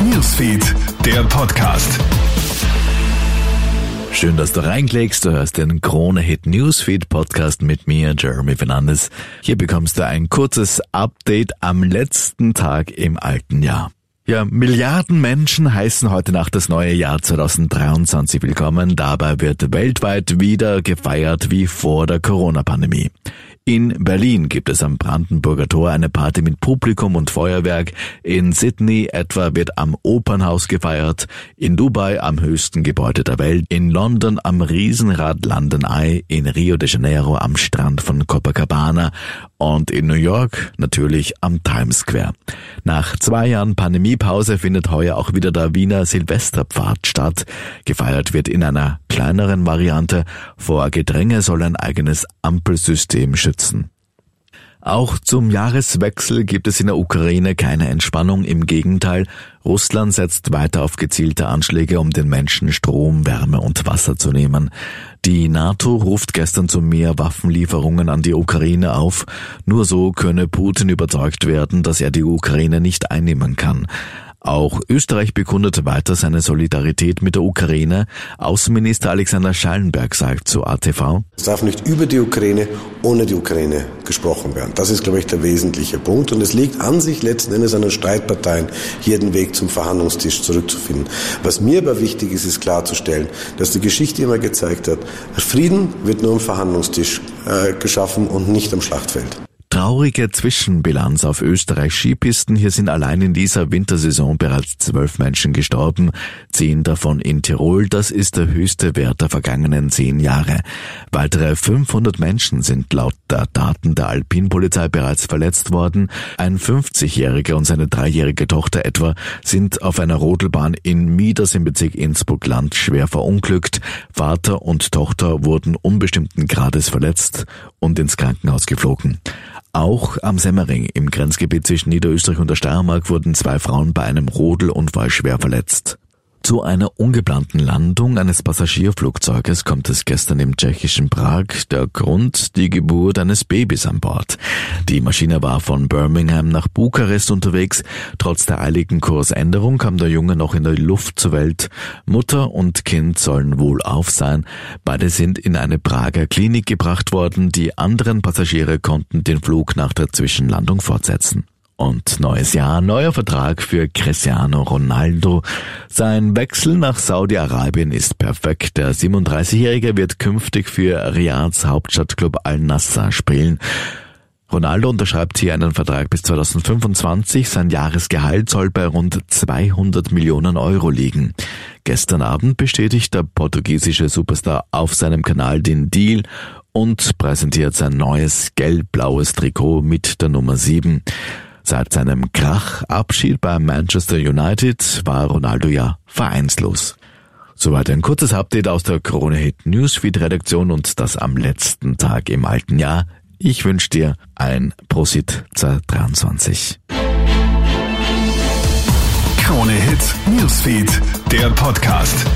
Newsfeed, der Podcast. Schön, dass du reinklickst. Du hörst den Krone Hit Newsfeed Podcast mit mir, Jeremy Fernandes. Hier bekommst du ein kurzes Update am letzten Tag im alten Jahr. Ja, Milliarden Menschen heißen heute Nacht das neue Jahr 2023 willkommen. Dabei wird weltweit wieder gefeiert wie vor der Corona-Pandemie. In Berlin gibt es am Brandenburger Tor eine Party mit Publikum und Feuerwerk. In Sydney etwa wird am Opernhaus gefeiert. In Dubai am höchsten Gebäude der Welt. In London am Riesenrad London Eye. In Rio de Janeiro am Strand von Copacabana. Und in New York natürlich am Times Square. Nach zwei Jahren Pandemiepause findet heuer auch wieder der Wiener Silvesterpfad statt. Gefeiert wird in einer kleineren Variante. Vor Gedränge soll ein eigenes Ampelsystem schützen. Auch zum Jahreswechsel gibt es in der Ukraine keine Entspannung. Im Gegenteil, Russland setzt weiter auf gezielte Anschläge, um den Menschen Strom, Wärme und Wasser zu nehmen. Die NATO ruft gestern zu mehr Waffenlieferungen an die Ukraine auf. Nur so könne Putin überzeugt werden, dass er die Ukraine nicht einnehmen kann. Auch Österreich bekundet weiter seine Solidarität mit der Ukraine. Außenminister Alexander Schallenberg sagt zu ATV. Es darf nicht über die Ukraine, ohne die Ukraine gesprochen werden. Das ist, glaube ich, der wesentliche Punkt. Und es liegt an sich letzten Endes an den Streitparteien, hier den Weg zum Verhandlungstisch zurückzufinden. Was mir aber wichtig ist, ist klarzustellen, dass die Geschichte immer gezeigt hat, Frieden wird nur am Verhandlungstisch äh, geschaffen und nicht am Schlachtfeld. Traurige Zwischenbilanz auf Österreichs Skipisten. Hier sind allein in dieser Wintersaison bereits zwölf Menschen gestorben, zehn davon in Tirol. Das ist der höchste Wert der vergangenen zehn Jahre. Weitere 500 Menschen sind laut der Daten der Alpinpolizei bereits verletzt worden. Ein 50-Jähriger und seine dreijährige Tochter etwa sind auf einer Rodelbahn in Mieders im Bezirk Innsbruck-Land schwer verunglückt. Vater und Tochter wurden unbestimmten Grades verletzt und ins Krankenhaus geflogen. Auch am Semmering im Grenzgebiet zwischen Niederösterreich und der Steiermark wurden zwei Frauen bei einem Rodelunfall schwer verletzt. Zu einer ungeplanten Landung eines Passagierflugzeuges kommt es gestern im tschechischen Prag. Der Grund die Geburt eines Babys an Bord. Die Maschine war von Birmingham nach Bukarest unterwegs. Trotz der eiligen Kursänderung kam der Junge noch in der Luft zur Welt. Mutter und Kind sollen wohl auf sein. Beide sind in eine Prager Klinik gebracht worden. Die anderen Passagiere konnten den Flug nach der Zwischenlandung fortsetzen. Und neues Jahr, neuer Vertrag für Cristiano Ronaldo. Sein Wechsel nach Saudi-Arabien ist perfekt. Der 37-Jährige wird künftig für Riyads Hauptstadtclub Al-Nassr spielen. Ronaldo unterschreibt hier einen Vertrag bis 2025. Sein Jahresgehalt soll bei rund 200 Millionen Euro liegen. Gestern Abend bestätigt der portugiesische Superstar auf seinem Kanal den Deal und präsentiert sein neues gelb-blaues Trikot mit der Nummer 7. Seit seinem Krachabschied bei Manchester United war Ronaldo ja vereinslos. Soweit ein kurzes Update aus der Krone Hit Newsfeed Redaktion und das am letzten Tag im alten Jahr. Ich wünsche dir ein Prosit 23. Krone Hit Newsfeed, der Podcast.